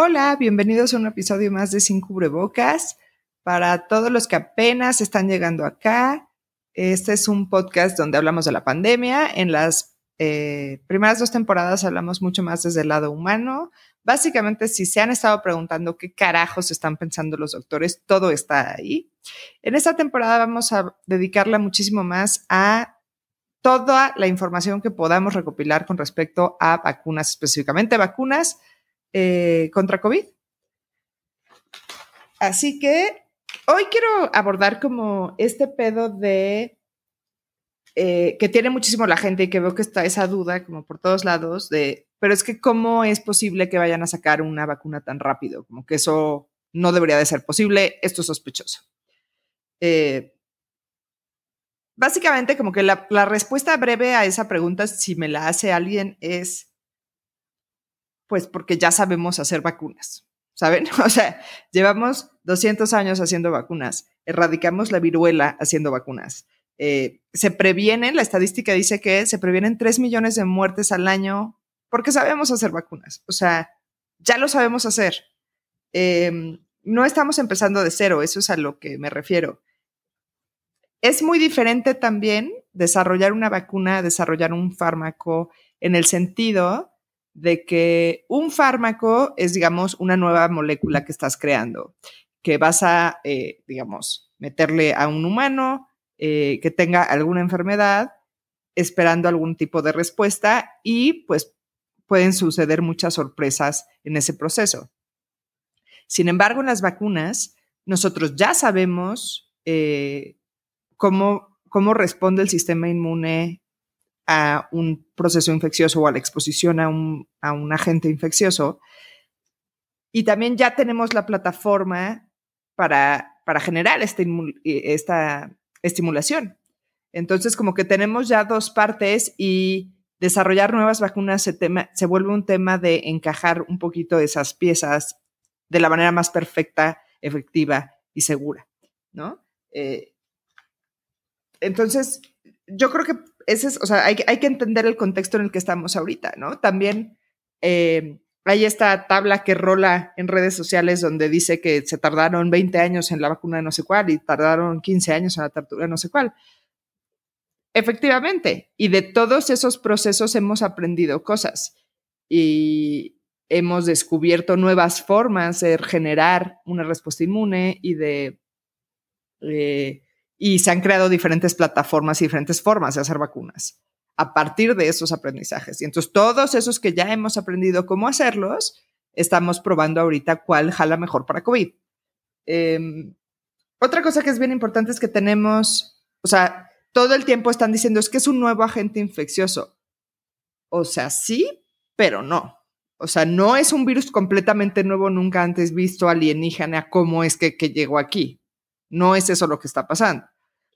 Hola, bienvenidos a un episodio más de Sin Cubrebocas. Para todos los que apenas están llegando acá, este es un podcast donde hablamos de la pandemia. En las eh, primeras dos temporadas hablamos mucho más desde el lado humano. Básicamente, si se han estado preguntando qué carajos están pensando los doctores, todo está ahí. En esta temporada vamos a dedicarla muchísimo más a toda la información que podamos recopilar con respecto a vacunas, específicamente vacunas eh, contra COVID. Así que hoy quiero abordar como este pedo de eh, que tiene muchísimo la gente y que veo que está esa duda como por todos lados de, pero es que cómo es posible que vayan a sacar una vacuna tan rápido, como que eso no debería de ser posible, esto es sospechoso. Eh, básicamente como que la, la respuesta breve a esa pregunta, si me la hace alguien, es pues porque ya sabemos hacer vacunas, ¿saben? O sea, llevamos 200 años haciendo vacunas, erradicamos la viruela haciendo vacunas. Eh, se previenen, la estadística dice que se previenen 3 millones de muertes al año porque sabemos hacer vacunas. O sea, ya lo sabemos hacer. Em, no estamos empezando de cero, eso es a lo que me refiero. Es muy diferente también desarrollar una vacuna, desarrollar un fármaco, en el sentido de que un fármaco es, digamos, una nueva molécula que estás creando, que vas a, eh, digamos, meterle a un humano eh, que tenga alguna enfermedad, esperando algún tipo de respuesta y pues pueden suceder muchas sorpresas en ese proceso. Sin embargo, en las vacunas, nosotros ya sabemos eh, cómo, cómo responde el sistema inmune a un proceso infeccioso o a la exposición a un, agente infeccioso. Y también ya tenemos la plataforma para, para generar este esta estimulación. Entonces, como que tenemos ya dos partes y desarrollar nuevas vacunas se, se vuelve un tema de encajar un poquito esas piezas de la manera más perfecta, efectiva y segura, ¿no? Eh, entonces, yo creo que ese es, o sea, hay, que entender el contexto en el que estamos ahorita, ¿no? También eh, hay esta tabla que rola en redes sociales donde dice que se tardaron 20 años en la vacuna de no sé cuál y tardaron 15 años en la tortura de no sé cuál. Efectivamente, y de todos esos procesos hemos aprendido cosas y hemos descubierto nuevas formas de generar una respuesta inmune y de eh, y se han creado diferentes plataformas y diferentes formas de hacer vacunas a partir de esos aprendizajes. Y entonces todos esos que ya hemos aprendido cómo hacerlos, estamos probando ahorita cuál jala mejor para COVID. Em, otra cosa que es bien importante es que tenemos, o sea, todo el tiempo están diciendo es que es un nuevo agente infeccioso. O sea, sí, pero no. O sea, no es un virus completamente nuevo, nunca antes visto alienígena, cómo es que, que llegó aquí. No es eso lo que está pasando.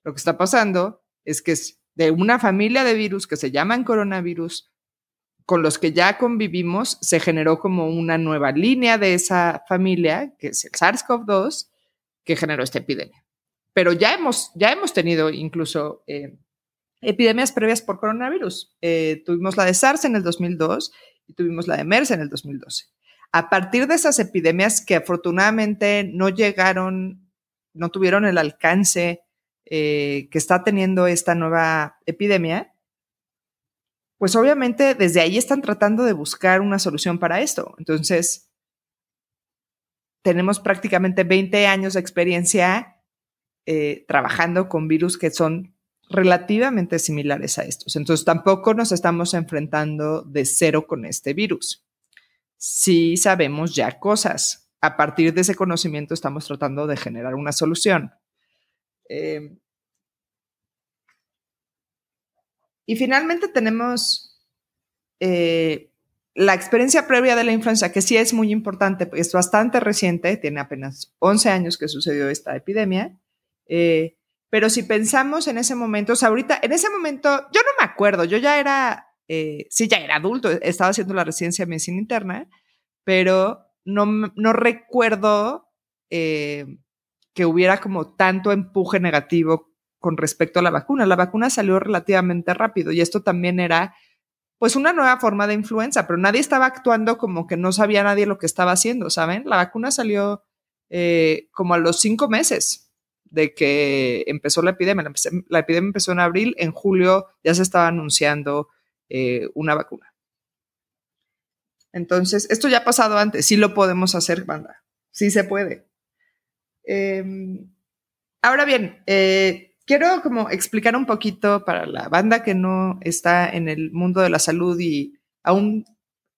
Lo que está pasando es que es de una familia de virus que se llaman coronavirus, con los que ya convivimos, se generó como una nueva línea de esa familia, que es el SARS-CoV-2, que generó esta epidemia. Pero ya hemos, ya hemos tenido incluso eh, epidemias previas por coronavirus. Eh, tuvimos la de SARS en el 2002 y tuvimos la de MERS en el 2012. A partir de esas epidemias que afortunadamente no llegaron no tuvieron el alcance eh, que está teniendo esta nueva epidemia, pues obviamente desde ahí están tratando de buscar una solución para esto. Entonces, tenemos prácticamente 20 años de experiencia eh, trabajando con virus que son relativamente similares a estos. Entonces, tampoco nos estamos enfrentando de cero con este virus. Sí sabemos ya cosas a partir de ese conocimiento estamos tratando de generar una solución. Em, y finalmente tenemos eh, la experiencia previa de la influenza, que sí es muy importante, es bastante reciente, tiene apenas 11 años que sucedió esta epidemia. Eh, pero si pensamos en ese momento, o sea, ahorita, en ese momento, yo no me acuerdo, yo ya era, eh, sí, ya era adulto, estaba haciendo la residencia de medicina interna, pero no, recuerdo eh, que hubiera como tanto empuje negativo con respecto a la vacuna. La vacuna salió relativamente rápido y esto también era pues una nueva forma de influenza, pero nadie estaba actuando como que no sabía nadie lo que estaba haciendo, ¿saben? La vacuna salió eh, como a los cinco meses de que empezó la epidemia. La, epidemia empezó en abril, en julio ya se estaba anunciando eh, una vacuna. Entonces, esto ya ha pasado antes, sí lo podemos hacer, banda, sí se puede. Em, ahora bien, eh, quiero como explicar un poquito para la banda que no está en el mundo de la salud y aún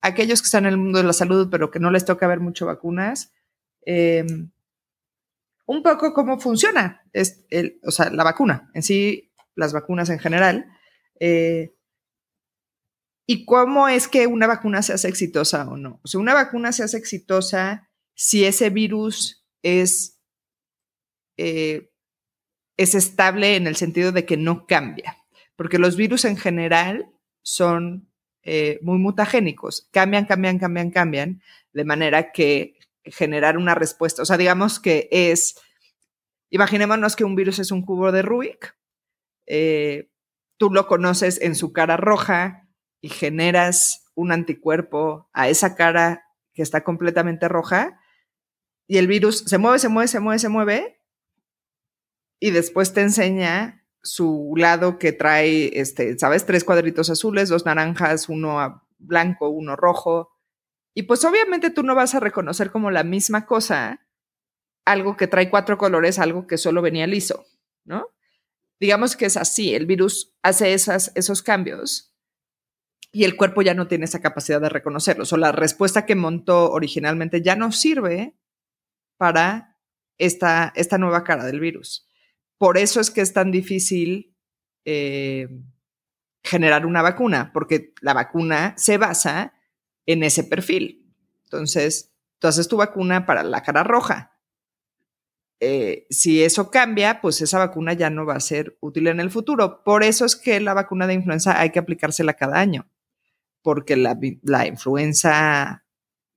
aquellos que están en el mundo de la salud pero que no les toca ver mucho vacunas, em, un poco cómo funciona o sea, la vacuna en sí, las vacunas en general, eh, y cómo es que una vacuna se hace exitosa o no. O sea, una vacuna se hace exitosa si ese virus es eh, es estable en el sentido de que no cambia, porque los virus en general son eh, muy mutagénicos, cambian, cambian, cambian, cambian, de manera que generar una respuesta, o sea, digamos que es, imaginémonos que un virus es un cubo de Rubik, eh, tú lo conoces en su cara roja y generas un anticuerpo a esa cara que está completamente roja, y el virus se mueve, se mueve, se mueve, se mueve, y después te enseña su lado que trae, este, ¿sabes? Tres cuadritos azules, dos naranjas, uno blanco, uno rojo. Y pues obviamente tú no vas a reconocer como la misma cosa algo que trae cuatro colores, algo que solo venía liso, ¿no? Digamos que es así, el virus hace esas, esos cambios y el cuerpo ya no tiene esa capacidad de reconocerlos. O la respuesta que montó originalmente ya no sirve para esta, esta nueva cara del virus. Por eso es que es tan difícil eh, generar una vacuna, porque la vacuna se basa en ese perfil. Entonces, tú haces tu vacuna para la cara roja. Eh, si eso cambia, pues esa vacuna ya no va a ser útil en el futuro. Por eso es que la vacuna de influenza hay que aplicársela cada año, porque la, influenza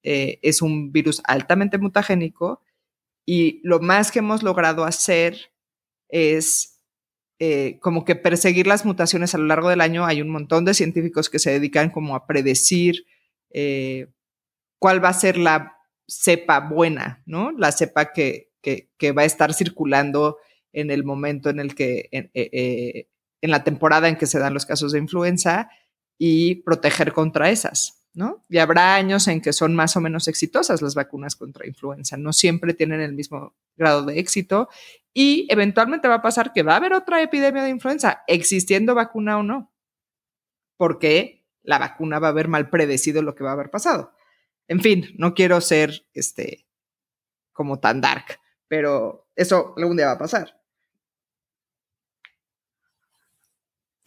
eh, es un virus altamente mutagénico y lo más que hemos logrado hacer es eh, como que perseguir las mutaciones a lo largo del año. Hay un montón de científicos que se dedican como a predecir eh, cuál va a ser la cepa buena, ¿no? La cepa que, que, va a estar circulando en el momento en el que, en, en la temporada en que se dan los casos de influenza y proteger contra esas. ¿no? Y habrá años en que son más o menos exitosas las vacunas contra influenza, no siempre tienen el mismo grado de éxito y eventualmente va a pasar que va a haber otra epidemia de influenza, existiendo vacuna o no, porque la vacuna va a haber mal predecido lo que va a haber pasado. En fin, no quiero ser este como tan dark, pero eso algún día va a pasar.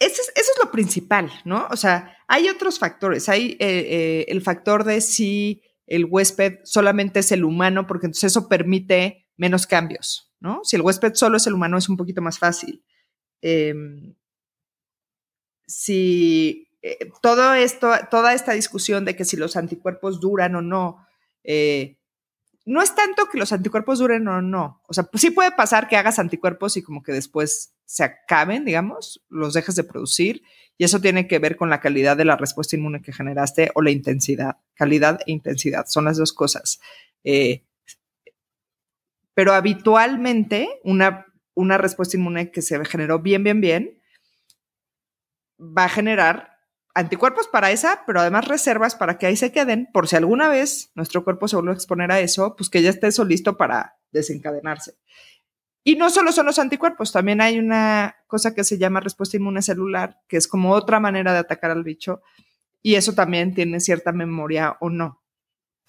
Eso es, lo principal, ¿no? O sea, hay otros factores. Hay eh, eh, el factor de si el huésped solamente es el humano, porque entonces eso permite menos cambios, ¿no? Si el huésped solo es el humano, es un poquito más fácil. Em, si eh, todo esto, toda esta discusión de que si los anticuerpos duran o no, no es tanto que los anticuerpos duren o no. O sea, pues sí puede pasar que hagas anticuerpos y como que después se acaben, digamos, los dejes de producir. Y eso tiene que ver con la calidad de la respuesta inmune que generaste o la intensidad. Calidad e intensidad son las dos cosas. Eh, pero habitualmente una, una respuesta inmune que se generó bien, bien, bien, va a generar anticuerpos para esa, pero además reservas para que ahí se queden, por si alguna vez nuestro cuerpo se vuelve a exponer a eso, pues que ya esté eso listo para desencadenarse. Y no solo son los anticuerpos, también hay una cosa que se llama respuesta inmune celular, que es como otra manera de atacar al bicho, y eso también tiene cierta memoria o no.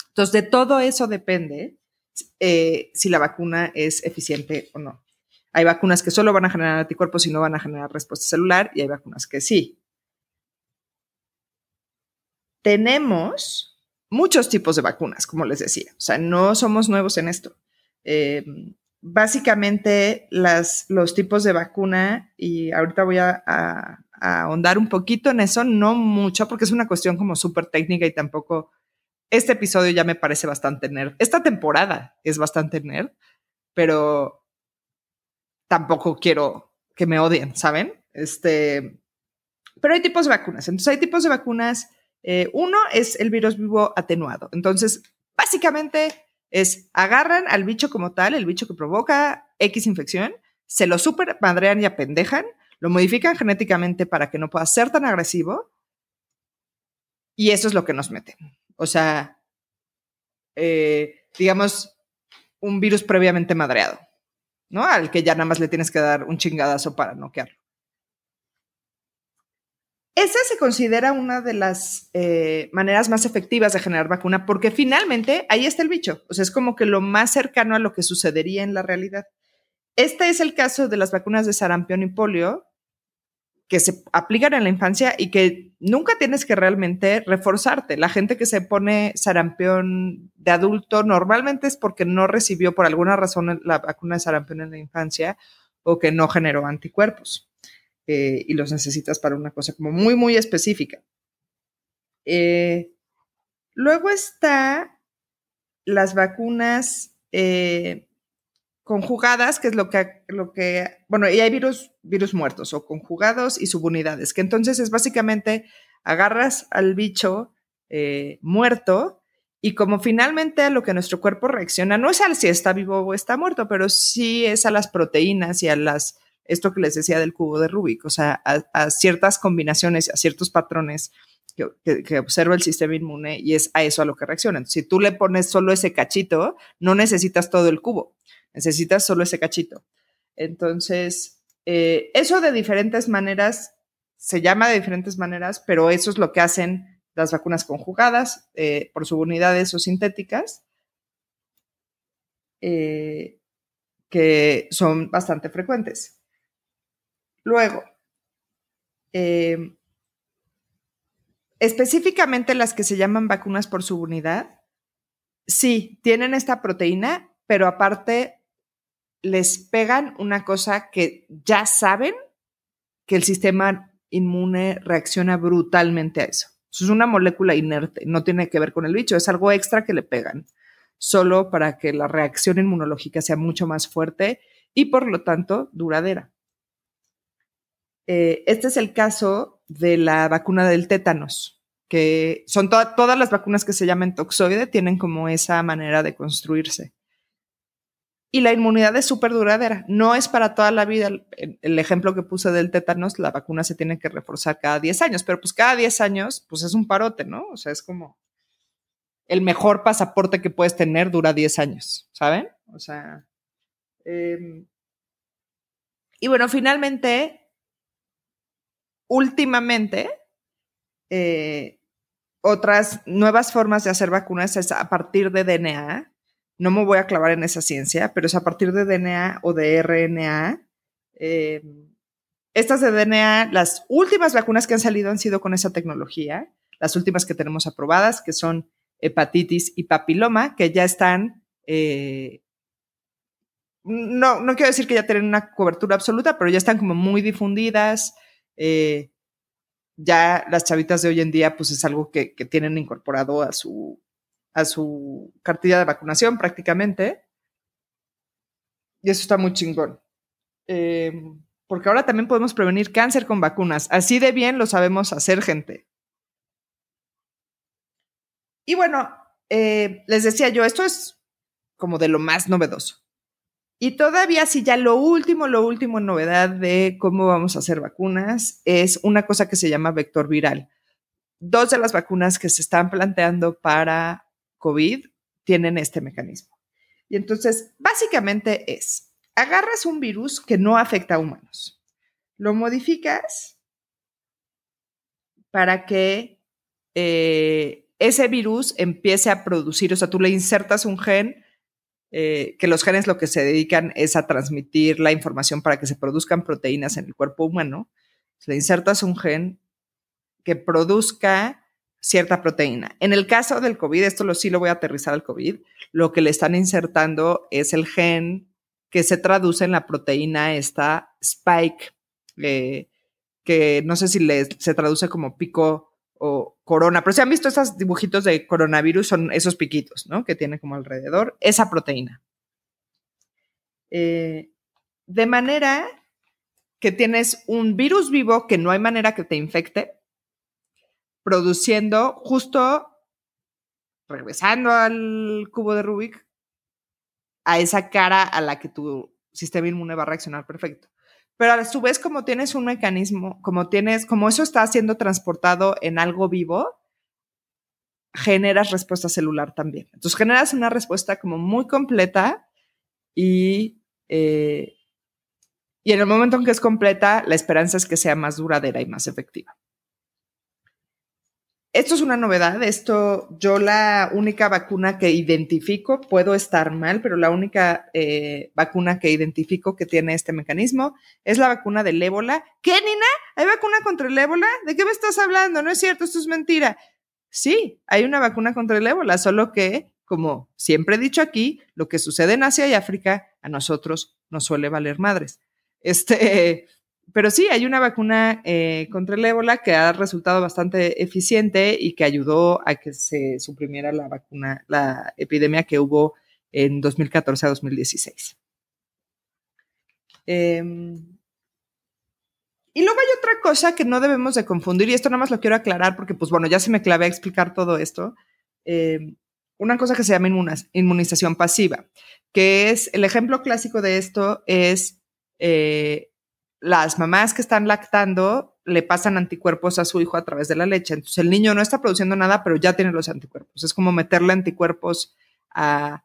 Entonces, de todo eso depende eh, si la vacuna es eficiente o no. Hay vacunas que solo van a generar anticuerpos y no van a generar respuesta celular, y hay vacunas que sí tenemos muchos tipos de vacunas, como les decía. O sea, no somos nuevos en esto. Eh, básicamente, las, los tipos de vacuna, y ahorita voy a, ahondar un poquito en eso, no mucho, porque es una cuestión como súper técnica y tampoco este episodio ya me parece bastante nerd. Esta temporada es bastante nerd, pero tampoco quiero que me odien, ¿saben? Este, Pero hay tipos de vacunas. Entonces hay tipos de vacunas. Eh, uno es el virus vivo atenuado. Entonces, básicamente es agarran al bicho como tal, el bicho que provoca X infección, se lo super madrean y apendejan, lo modifican genéticamente para que no pueda ser tan agresivo y eso es lo que nos meten. O sea, eh, digamos, un virus previamente madreado, ¿no? Al que ya nada más le tienes que dar un chingadazo para noquearlo. Esa se considera una de las eh, maneras más efectivas de generar vacuna porque finalmente ahí está el bicho. O sea, es como que lo más cercano a lo que sucedería en la realidad. Este es el caso de las vacunas de sarampión y polio que se aplican en la infancia y que nunca tienes que realmente reforzarte. La gente que se pone sarampión de adulto normalmente es porque no recibió por alguna razón la vacuna de sarampión en la infancia o que no generó anticuerpos. Eh, y los necesitas para una cosa como muy, muy específica. Eh, luego está las vacunas eh, conjugadas, que es lo que, lo que, bueno, y hay virus, virus muertos o conjugados y subunidades, que entonces es básicamente agarras al bicho muerto y como finalmente a lo que nuestro cuerpo reacciona, no es al si está vivo o está muerto, pero sí es a las proteínas y a las esto que les decía del cubo de Rubik, o sea, a, ciertas combinaciones, a ciertos patrones que, observa el sistema inmune y es a eso a lo que reacciona. si tú le pones solo ese cachito, no necesitas todo el cubo, necesitas solo ese cachito. Entonces, eh, eso de diferentes maneras, se llama de diferentes maneras, pero eso es lo que hacen las vacunas conjugadas eh, por subunidades o sintéticas. Eh, que son bastante frecuentes. Luego, eh, específicamente las que se llaman vacunas por subunidad, sí, tienen esta proteína, pero aparte les pegan una cosa que ya saben que el sistema inmune reacciona brutalmente a eso. Eso es una molécula inerte, no tiene que ver con el bicho, es algo extra que le pegan, solo para que la reacción inmunológica sea mucho más fuerte y por lo tanto duradera. Eh, este es el caso de la vacuna del tétanos, que son todas las vacunas que se llaman toxoide, tienen como esa manera de construirse. Y la inmunidad es súper duradera, no es para toda la vida. El, ejemplo que puse del tétanos, la vacuna se tiene que reforzar cada 10 años, pero pues cada 10 años, pues es un parote, ¿no? O sea, es como el mejor pasaporte que puedes tener dura 10 años, ¿saben? O sea... Em, y bueno, finalmente, últimamente, eh, otras nuevas formas de hacer vacunas es a partir de DNA. No me voy a clavar en esa ciencia, pero es a partir de DNA o de RNA. Em, estas de DNA, las últimas vacunas que han salido han sido con esa tecnología, las últimas que tenemos aprobadas, que son hepatitis y papiloma, que ya están, eh, no, no quiero decir que ya tienen una cobertura absoluta, pero ya están como muy difundidas, eh, ya las chavitas de hoy en día, pues es algo que, tienen incorporado a su, a su cartilla de vacunación prácticamente. Y eso está muy chingón. Em, porque ahora también podemos prevenir cáncer con vacunas. Así de bien lo sabemos hacer, gente. Y bueno, eh, les decía yo, esto es como de lo más novedoso. Y todavía, si ya lo último, lo último novedad de cómo vamos a hacer vacunas es una cosa que se llama vector viral. Dos de las vacunas que se están planteando para COVID tienen este mecanismo. Y entonces, básicamente es, agarras un virus que no afecta a humanos, lo modificas para que eh, ese virus empiece a producir, o sea, tú le insertas un gen eh, que los genes lo que se dedican es a transmitir la información para que se produzcan proteínas en el cuerpo humano. Le insertas un gen que produzca cierta proteína. En el caso del COVID, esto lo, sí lo voy a aterrizar al COVID, lo que le están insertando es el gen que se traduce en la proteína esta spike, eh, que no sé si se traduce como pico o corona, pero si han visto esos dibujitos de coronavirus, son esos piquitos, ¿no? Que tiene como alrededor esa proteína. Eh, de manera que tienes un virus vivo que no hay manera que te infecte, produciendo justo, regresando al cubo de Rubik, a esa cara a la que tu sistema inmune va a reaccionar perfecto. Pero a su vez, como tienes un mecanismo, como tienes, como eso está siendo transportado en algo vivo, generas respuesta celular también. Entonces generas una respuesta como muy completa y, eh, y en el momento en que es completa, la esperanza es que sea más duradera y más efectiva. Esto es una novedad, esto yo la única vacuna que identifico, puedo estar mal, pero la única eh, vacuna que identifico que tiene este mecanismo es la vacuna del ébola. ¿Qué, Nina? ¿Hay vacuna contra el ébola? ¿De qué me estás hablando? No es cierto, esto es mentira. Sí, hay una vacuna contra el ébola, solo que, como siempre he dicho aquí, lo que sucede en Asia y África a nosotros nos suele valer madres. Este, pero sí, hay una vacuna eh, contra el ébola que ha resultado bastante eficiente y que ayudó a que se suprimiera la vacuna, la epidemia que hubo en 2014 a 2016. Y luego hay otra cosa que no debemos de confundir, y esto nada más lo quiero aclarar porque, pues bueno, ya se me clavé a explicar todo esto. Eh, una cosa que se llama inmunización pasiva, que es el ejemplo clásico de esto es eh, las mamás que están lactando le pasan anticuerpos a su hijo a través de la leche. Entonces el niño no está produciendo nada, pero ya tiene los anticuerpos. Es como meterle anticuerpos a,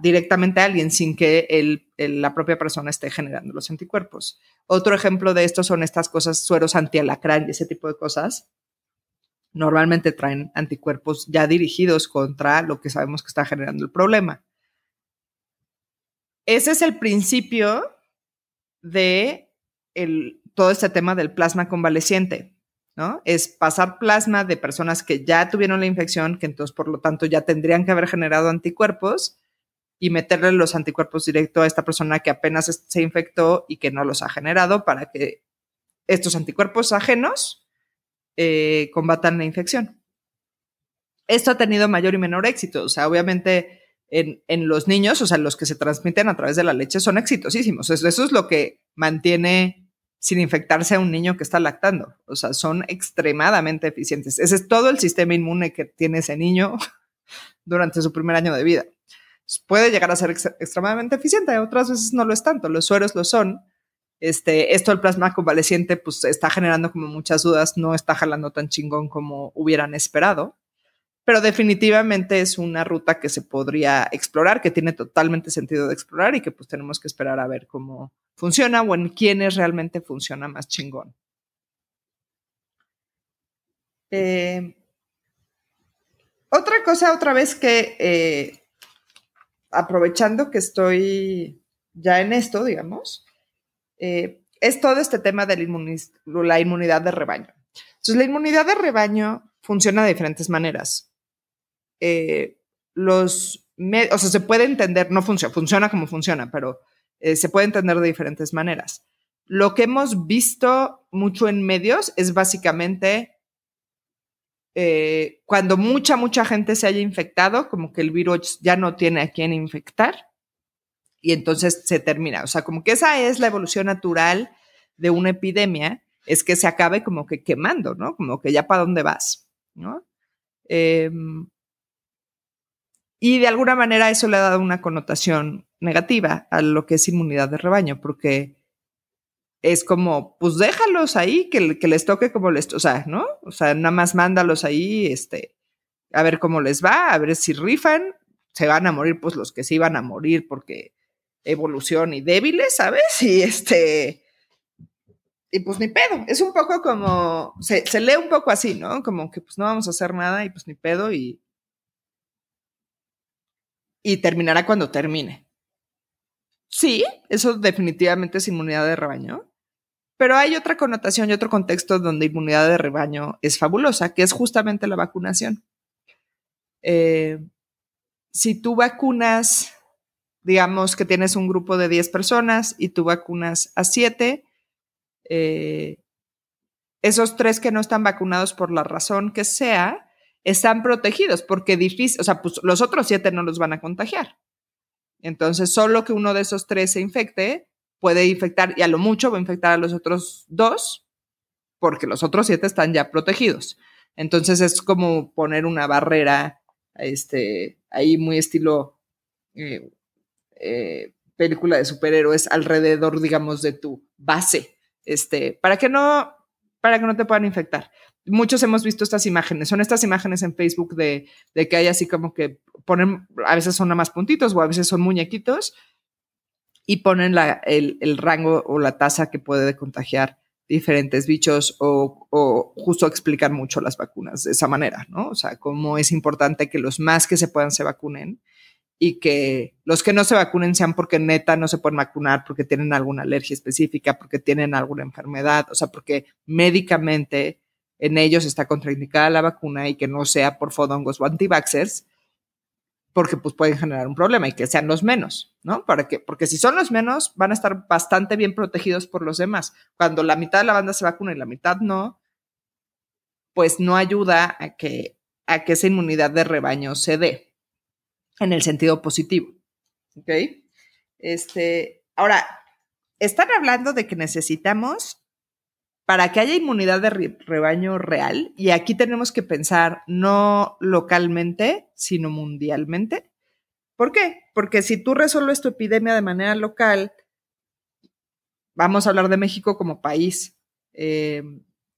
directamente a alguien sin que la propia persona esté generando los anticuerpos. Otro ejemplo de esto son estas cosas, sueros antialacrán y ese tipo de cosas. Normalmente traen anticuerpos ya dirigidos contra lo que sabemos que está generando el problema. Ese es el principio de todo este tema del plasma convaleciente, ¿no? Es pasar plasma de personas que ya tuvieron la infección, que entonces por lo tanto ya tendrían que haber generado anticuerpos y meterle los anticuerpos directo a esta persona que apenas se infectó y que no los ha generado para que estos anticuerpos ajenos eh, combatan la infección. Esto ha tenido mayor y menor éxito. O sea, obviamente en, los niños, o sea, los que se transmiten a través de la leche son exitosísimos. Eso, eso es lo que mantiene sin infectarse a un niño que está lactando. O sea, son extremadamente eficientes. Ese es todo el sistema inmune que tiene ese niño durante su primer año de vida puede llegar a ser extremadamente eficiente, otras veces no lo es tanto, los sueros lo son. Este, esto del plasma convaleciente pues está generando como muchas dudas, no está jalando tan chingón como hubieran esperado, pero definitivamente es una ruta que se podría explorar, que tiene totalmente sentido de explorar y que pues tenemos que esperar a ver cómo funciona o en quiénes realmente funciona más chingón. Eh, otra cosa, otra vez que eh, aprovechando que estoy ya en esto, digamos, eh, es todo este tema de la, inmunidad de rebaño. Entonces, la inmunidad de rebaño funciona de diferentes maneras. Eh, los, o sea, se puede entender, no funciona, funciona como funciona, pero eh, se puede entender de diferentes maneras. Lo que hemos visto mucho en medios es básicamente eh, cuando mucha, mucha gente se haya infectado, como que el virus ya no tiene a quién infectar y entonces se termina. O sea, como que esa es la evolución natural de una epidemia, es que se acabe como que quemando, ¿no? Como que ya para dónde vas, ¿no? Em, y de alguna manera eso le ha dado una connotación negativa a lo que es inmunidad de rebaño, porque es como, pues déjalos ahí, que, que, les toque como les, o sea, ¿no? O sea, nada más mándalos ahí, este, a ver cómo les va, a ver si rifan, se van a morir, pues los que sí van a morir porque evolución y débiles, ¿sabes? Y este, y pues ni pedo, es un poco como, se, se lee un poco así, ¿no? Como que pues no vamos a hacer nada y pues ni pedo y, y terminará cuando termine. Sí, eso definitivamente es inmunidad de rebaño. Pero hay otra connotación y otro contexto donde inmunidad de rebaño es fabulosa, que es justamente la vacunación. Eh, si tú vacunas, digamos que tienes un grupo de 10 personas y tú vacunas a 7, eh, esos tres que no están vacunados por la razón que sea, están protegidos porque difícil, o sea, pues los otros 7 no los van a contagiar. Entonces, solo que uno de esos tres se infecte puede infectar y a lo mucho va a infectar a los otros dos, porque los otros siete están ya protegidos. Entonces es como poner una barrera, este, ahí muy estilo eh, eh, película de superhéroes alrededor, digamos, de tu base, este, para que no, para que no te puedan infectar. Muchos hemos visto estas imágenes, son estas imágenes en Facebook de, de que hay así como que ponen, a veces son nada más puntitos o a veces son muñequitos y ponen la, el, el, rango o la tasa que puede contagiar diferentes bichos o, o, justo explicar mucho las vacunas de esa manera, ¿no? O sea, cómo es importante que los más que se puedan se vacunen y que los que no se vacunen sean porque neta no se pueden vacunar, porque tienen alguna alergia específica, porque tienen alguna enfermedad, o sea, porque médicamente en ellos está contraindicada la vacuna y que no sea por fodongos o antivaxers, porque pues pueden generar un problema y que sean los menos, ¿no? Para que, porque si son los menos, van a estar bastante bien protegidos por los demás. Cuando la mitad de la banda se vacuna y la mitad no, pues no ayuda a que, a que esa inmunidad de rebaño se dé en el sentido positivo. ¿Ok? Este, ahora, están hablando de que necesitamos, para que haya inmunidad de rebaño real, y aquí tenemos que pensar no localmente, sino mundialmente. ¿Por qué? Porque si tú resuelves tu epidemia de manera local, vamos a hablar de México como país, eh,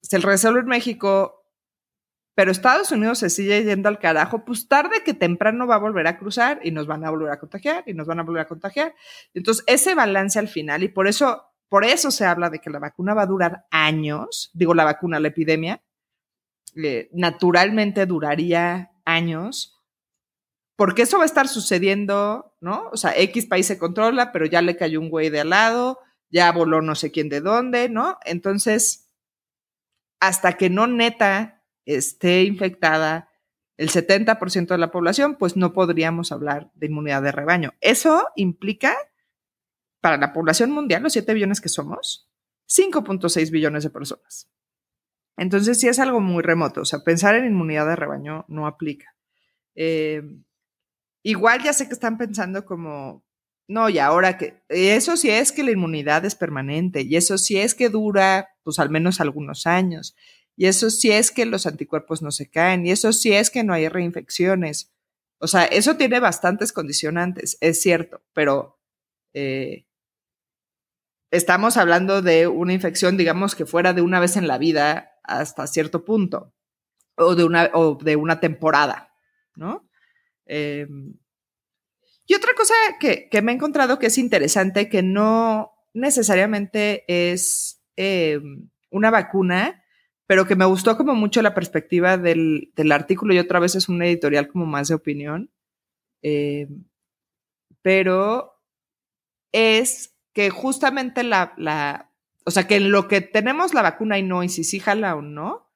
se resuelve en México pero Estados Unidos se sigue yendo al carajo, pues tarde que temprano va a volver a cruzar y nos van a volver a contagiar y nos van a volver a contagiar. Entonces, ese balance al final, y por eso, por eso se habla de que la vacuna va a durar años, digo la vacuna, la epidemia, naturalmente duraría años, porque eso va a estar sucediendo, ¿no? O sea, X país se controla, pero ya le cayó un güey de al lado, ya voló no sé quién de dónde, ¿no? Entonces, hasta que no neta esté infectada el 70% de la población, pues no podríamos hablar de inmunidad de rebaño. Eso implica, para la población mundial, los 7 billones que somos, 5.6 billones de personas. Entonces sí es algo muy remoto, o sea, pensar en inmunidad de rebaño no aplica. Eh, igual ya sé que están pensando como, no, y ahora que, eso sí es que la inmunidad es permanente, y eso sí es que dura, pues al menos algunos años, y eso sí es que los anticuerpos no se caen. Y eso sí es que no hay reinfecciones. O sea, eso tiene bastantes condicionantes, es cierto, pero eh, estamos hablando de una infección, digamos, que fuera de una vez en la vida hasta cierto punto, o de una, o de una temporada, ¿no? Eh, y otra cosa que, que, me he encontrado que es interesante, que no necesariamente es eh, una vacuna, pero que me gustó como mucho la perspectiva del, del artículo y otra vez es un editorial como más de opinión. Eh, pero es que justamente la, o sea, que en lo que tenemos la vacuna y no, y si sí jala o no,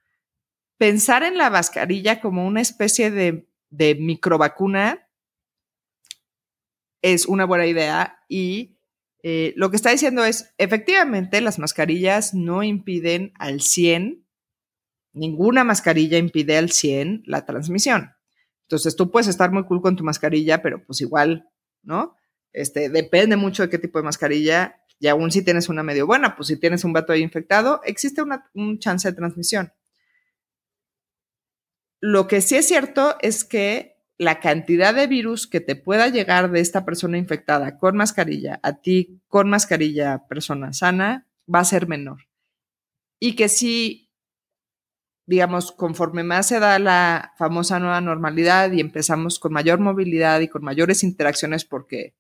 pensar en la mascarilla como una especie de, de microvacuna es una buena idea y eh, lo que está diciendo es, efectivamente, las mascarillas no impiden al 100 ninguna mascarilla impide al 100 la transmisión. Entonces tú puedes estar muy cool con tu mascarilla, pero pues igual, ¿no? Este, depende mucho de qué tipo de mascarilla. Y aún si tienes una medio buena, pues si tienes un vato ahí infectado, existe una, un chance de transmisión. Lo que sí es cierto es que la cantidad de virus que te pueda llegar de esta persona infectada con mascarilla a ti con mascarilla persona sana va a ser menor. Y que si digamos, conforme más se da la famosa nueva normalidad y empezamos con mayor movilidad y con mayores interacciones porque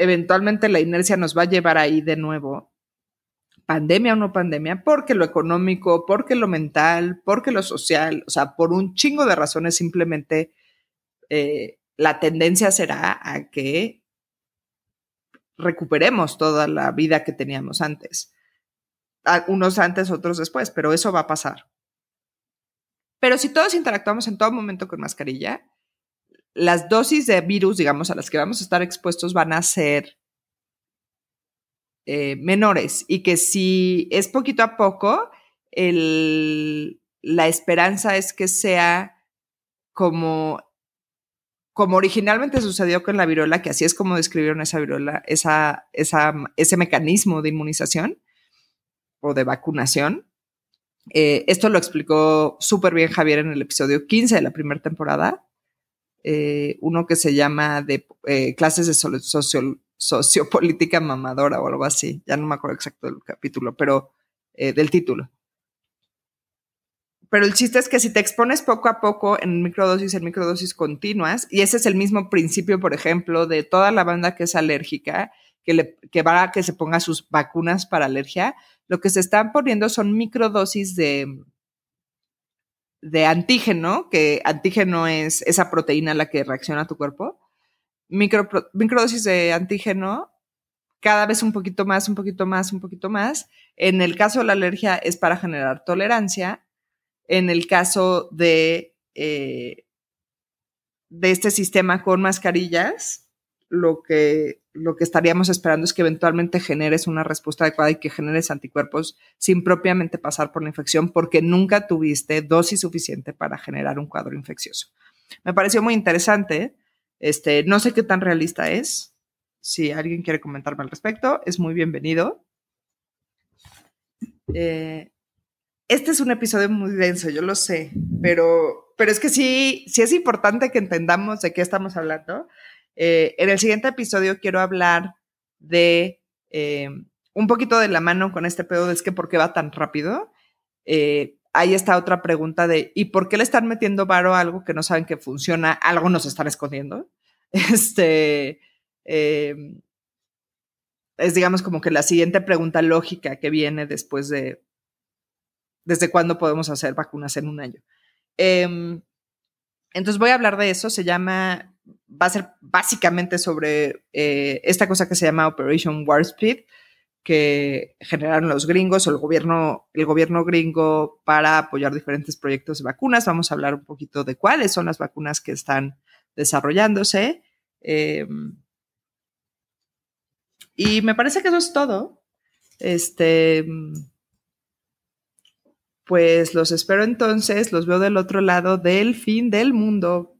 eventualmente la inercia nos va a llevar ahí de nuevo, pandemia o no pandemia, porque lo económico, porque lo mental, porque lo social, o sea, por un chingo de razones simplemente eh, la tendencia será a que recuperemos toda la vida que teníamos antes unos antes, otros después, pero eso va a pasar. Pero si todos interactuamos en todo momento con mascarilla, las dosis de virus, digamos, a las que vamos a estar expuestos van a ser eh, menores y que si es poquito a poco, el, la esperanza es que sea como como originalmente sucedió con la viruela, que así es como describieron esa viruela, esa, ese mecanismo de inmunización o de vacunación. Eh, esto lo explicó súper bien Javier en el episodio 15 de la primera temporada, eh, uno que se llama de eh, clases de sociopolítica mamadora o algo así, ya no me acuerdo exacto del capítulo, pero del título. Pero el chiste es que si te expones poco a poco en microdosis, en microdosis continuas, y ese es el mismo principio, por ejemplo, de toda la banda que es alérgica, que, le, que va a que se ponga sus vacunas para alergia, lo que se están poniendo son microdosis de, de antígeno, que antígeno es esa proteína a la que reacciona tu cuerpo. Micro, microdosis de antígeno, cada vez un poquito más, un poquito más, un poquito más. En el caso de la alergia es para generar tolerancia en el caso de, eh, de este sistema con mascarillas, lo que, lo que estaríamos esperando es que eventualmente generes una respuesta adecuada y que generes anticuerpos sin propiamente pasar por la infección porque nunca tuviste dosis suficiente para generar un cuadro infeccioso. Me pareció muy interesante. Este, no sé qué tan realista es. Si alguien quiere comentarme al respecto, es muy bienvenido. Eh, este es un episodio muy denso, yo lo sé, pero, pero es que sí, sí es importante que entendamos de qué estamos hablando. Eh, en el siguiente episodio quiero hablar de eh, un poquito de la mano con este pedo de es que por qué va tan rápido. Eh, ahí está otra pregunta de ¿y por qué le están metiendo varo a algo que no saben que funciona? Algo nos están escondiendo. Este es digamos como que la siguiente pregunta lógica que viene después de desde cuándo podemos hacer vacunas en un año. Em, entonces voy a hablar de eso, se llama, va a ser básicamente sobre eh, esta cosa que se llama Operation Warp Speed, que generaron los gringos o el gobierno, el gobierno gringo para apoyar diferentes proyectos de vacunas. Vamos a hablar un poquito de cuáles son las vacunas que están desarrollándose. Em, y me parece que eso es todo. Este, pues los espero entonces, los veo del otro lado del fin del mundo.